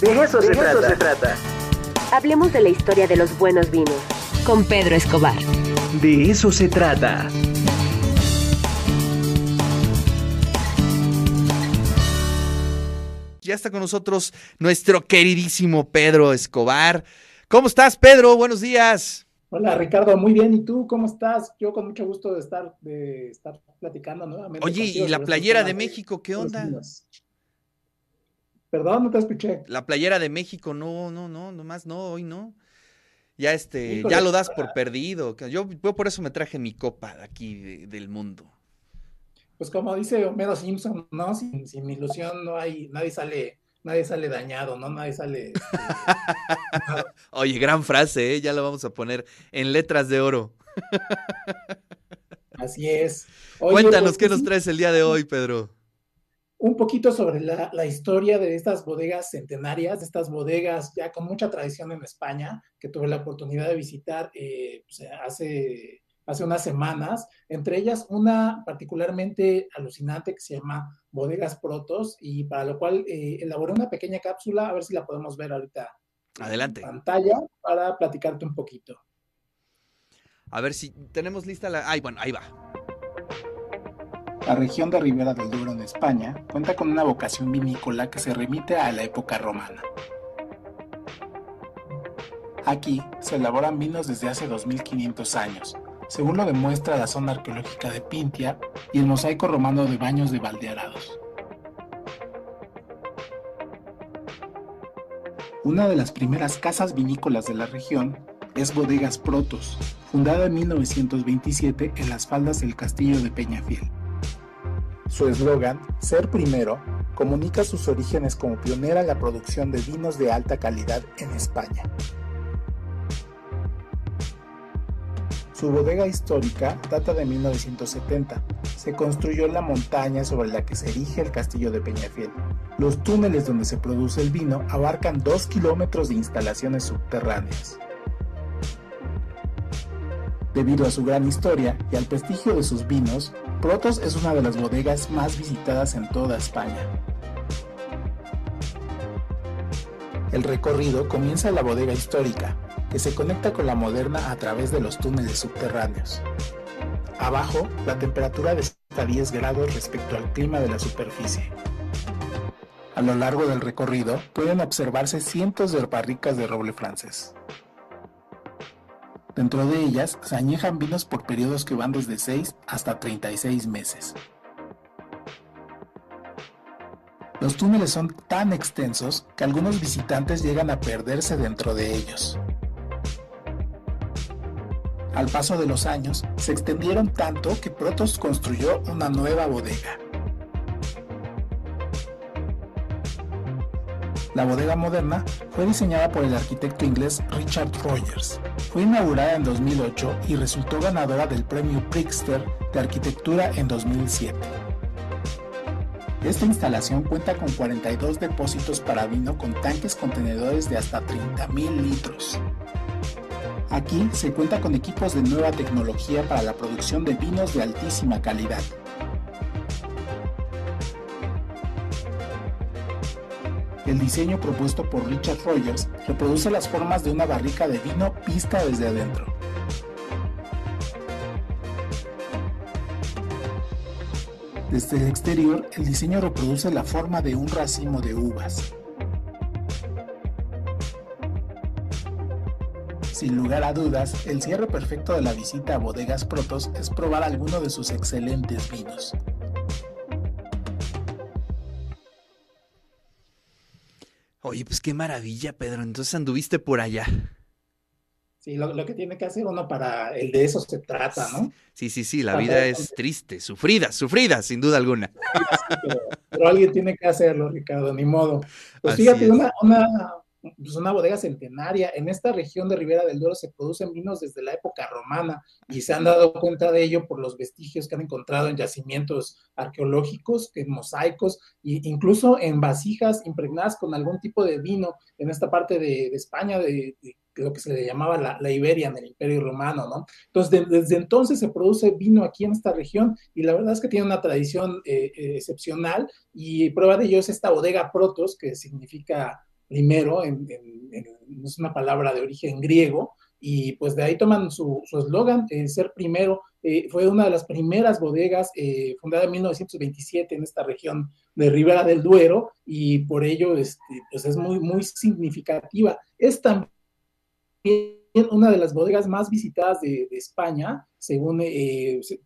De eso, se, trata. se trata. Hablemos de la historia de los buenos vinos. Con Pedro Escobar. De eso se trata. Ya está con nosotros nuestro queridísimo Pedro Escobar. ¿Cómo estás, Pedro? Buenos días. Hola, Ricardo. Muy bien. ¿Y tú cómo estás? Yo con mucho gusto de estar, de estar platicando nuevamente. Oye, ¿y la playera de México qué onda? Perdón, no te escuché. La playera de México, no, no, no, nomás no, hoy no. Ya este, ya lo das por perdido. Yo, por eso me traje mi copa de aquí del mundo. Pues como dice Homero Simpson, ¿no? Sin, sin, ilusión no hay, nadie sale, nadie sale dañado, ¿no? Nadie sale. Este, Oye, gran frase, ¿eh? Ya lo vamos a poner en letras de oro. Así es. Cuéntanos pues, qué nos traes el día de hoy, Pedro un poquito sobre la, historia de estas bodegas centenarias, de estas bodegas ya con mucha tradición en España, que tuve la oportunidad de visitar eh, pues, hace, hace unas semanas, entre ellas una particularmente alucinante que se llama Bodegas Protos, y para lo cual eh, elaboré una pequeña cápsula, a ver si la podemos ver ahorita Adelante. en pantalla, para platicarte un poquito. A ver si tenemos lista la... Ay, bueno, ahí va. La región de Ribera del Duero en España cuenta con una vocación vinícola que se remite a la época romana. Aquí se elaboran vinos desde hace 2500 años, según lo demuestra la zona arqueológica de Pintia y el mosaico romano de Baños de Valdearados. Una de las primeras casas vinícolas de la región es Bodegas Protos, fundada en 1927 en las faldas del castillo de Peñafiel. Su eslogan, Ser Primero, comunica sus orígenes como pionera en la producción de vinos de alta calidad en España. Su bodega histórica data de 1970. Se construyó en la montaña sobre la que se erige el castillo de Peñafiel. Los túneles donde se produce el vino abarcan 2 kilómetros de instalaciones subterráneas. Debido a su gran historia y al prestigio de sus vinos, Protos es una de las bodegas más visitadas en toda España. El recorrido comienza en la bodega histórica, que se conecta con la moderna a través de los túneles subterráneos. Abajo, la temperatura a 10 grados respecto al clima de la superficie. A lo largo del recorrido pueden observarse cientos de barricas de roble francés. Dentro de ellas se añejan vinos por periodos que van desde 6 hasta 36 meses. Los túneles son tan extensos que algunos visitantes llegan a perderse dentro de ellos. Al paso de los años, se extendieron tanto que Protos construyó una nueva bodega. La bodega moderna fue diseñada por el arquitecto inglés Richard Rogers. Fue inaugurada en 2008 y resultó ganadora del premio Pritzker de arquitectura en 2007. Esta instalación cuenta con 42 depósitos para vino con tanques contenedores de hasta 30.000 litros. Aquí se cuenta con equipos de nueva tecnología para la producción de vinos de altísima calidad, El diseño propuesto por Richard Rogers reproduce las formas de una barrica de vino vista desde adentro. Desde el exterior, el diseño reproduce la forma de un racimo de uvas. Sin lugar a dudas, el cierre perfecto de la visita a Bodegas Protos es probar alguno de sus excelentes vinos. Oye, pues qué maravilla, Pedro. Entonces anduviste por allá. Sí, lo, que tiene que hacer uno para el de eso se trata, ¿no? Sí, sí, sí, la vida es triste, sufrida, sufrida, sin duda alguna. pero, alguien tiene que hacerlo, Ricardo, ni modo. Pues fíjate, una, pues una bodega centenaria. En esta región de Ribera del Duero se producen vinos desde la época romana y se han dado cuenta de ello por los vestigios que han encontrado en yacimientos arqueológicos, en mosaicos e incluso en vasijas impregnadas con algún tipo de vino en esta parte de, España, de, lo que se le llamaba la, Iberia en el Imperio Romano, ¿no? Entonces, desde entonces se produce vino aquí en esta región y la verdad es que tiene una tradición eh, eh, excepcional y prueba de ello es esta bodega Protos, que significa primero, en, es una palabra de origen griego, y pues de ahí toman su eslogan, eh, ser primero. Eh, fue una de las primeras bodegas eh, fundada en 1927 en esta región de Ribera del Duero y por ello este, pues es muy, muy significativa. Es también una de las bodegas más visitadas de, España, según,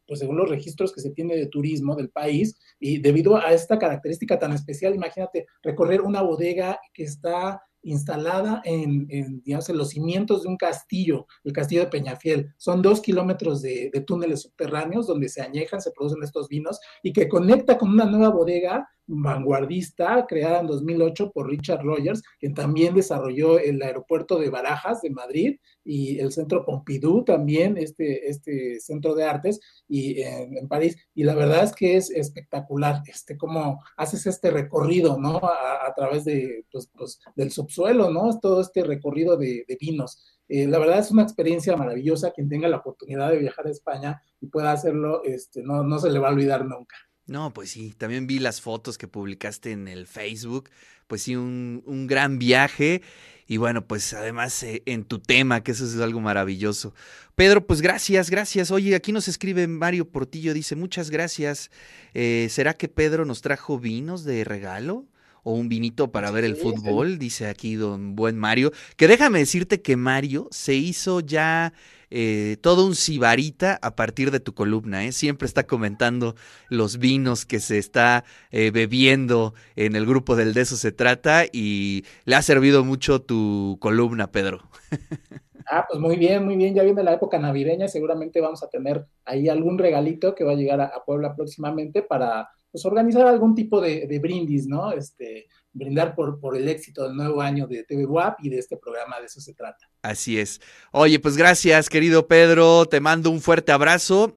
pues según los registros que se tiene de turismo del país, y debido a esta característica tan especial, imagínate recorrer una bodega que está instalada en, digamos, en los cimientos de un castillo, el castillo de Peñafiel. Son dos kilómetros de, túneles subterráneos donde se añejan, se producen estos vinos y que conecta con una nueva bodega vanguardista creada en 2008 por Richard Rogers, quien también desarrolló el aeropuerto de Barajas de Madrid y el centro Pompidou también, este, este centro de artes y en, París. Y la verdad es que es espectacular, este, cómo haces este recorrido, ¿no? A, través de, pues, pues, del subsuelo, ¿no? Todo este recorrido de, vinos. Eh, la verdad es una experiencia maravillosa. Quien tenga la oportunidad de viajar a España y pueda hacerlo, este, no, no se le va a olvidar nunca. No, pues sí, también vi las fotos que publicaste en el Facebook, pues sí, un, un gran viaje y bueno, pues además eh, en tu tema, que eso es algo maravilloso. Pedro, pues gracias, gracias. Oye, aquí nos escribe Mario Portillo, dice, muchas gracias. Eh, ¿Será que Pedro nos trajo vinos de regalo? O un vinito para ver el fútbol, dice aquí don buen Mario. Que déjame decirte que Mario se hizo ya eh, todo un sibarita a partir de tu columna, ¿eh? Siempre está comentando los vinos que se está eh, bebiendo en el grupo del De eso se trata y le ha servido mucho tu columna, Pedro. Ah, pues muy bien, muy bien. Ya viene la época navideña, seguramente vamos a tener ahí algún regalito que va a llegar a, Puebla próximamente para pues, organizar algún tipo de, brindis, ¿no? Este, brindar por, por el éxito del nuevo año de TV WAP y de este programa, de eso se trata. Así es. Oye, pues gracias, querido Pedro, te mando un fuerte abrazo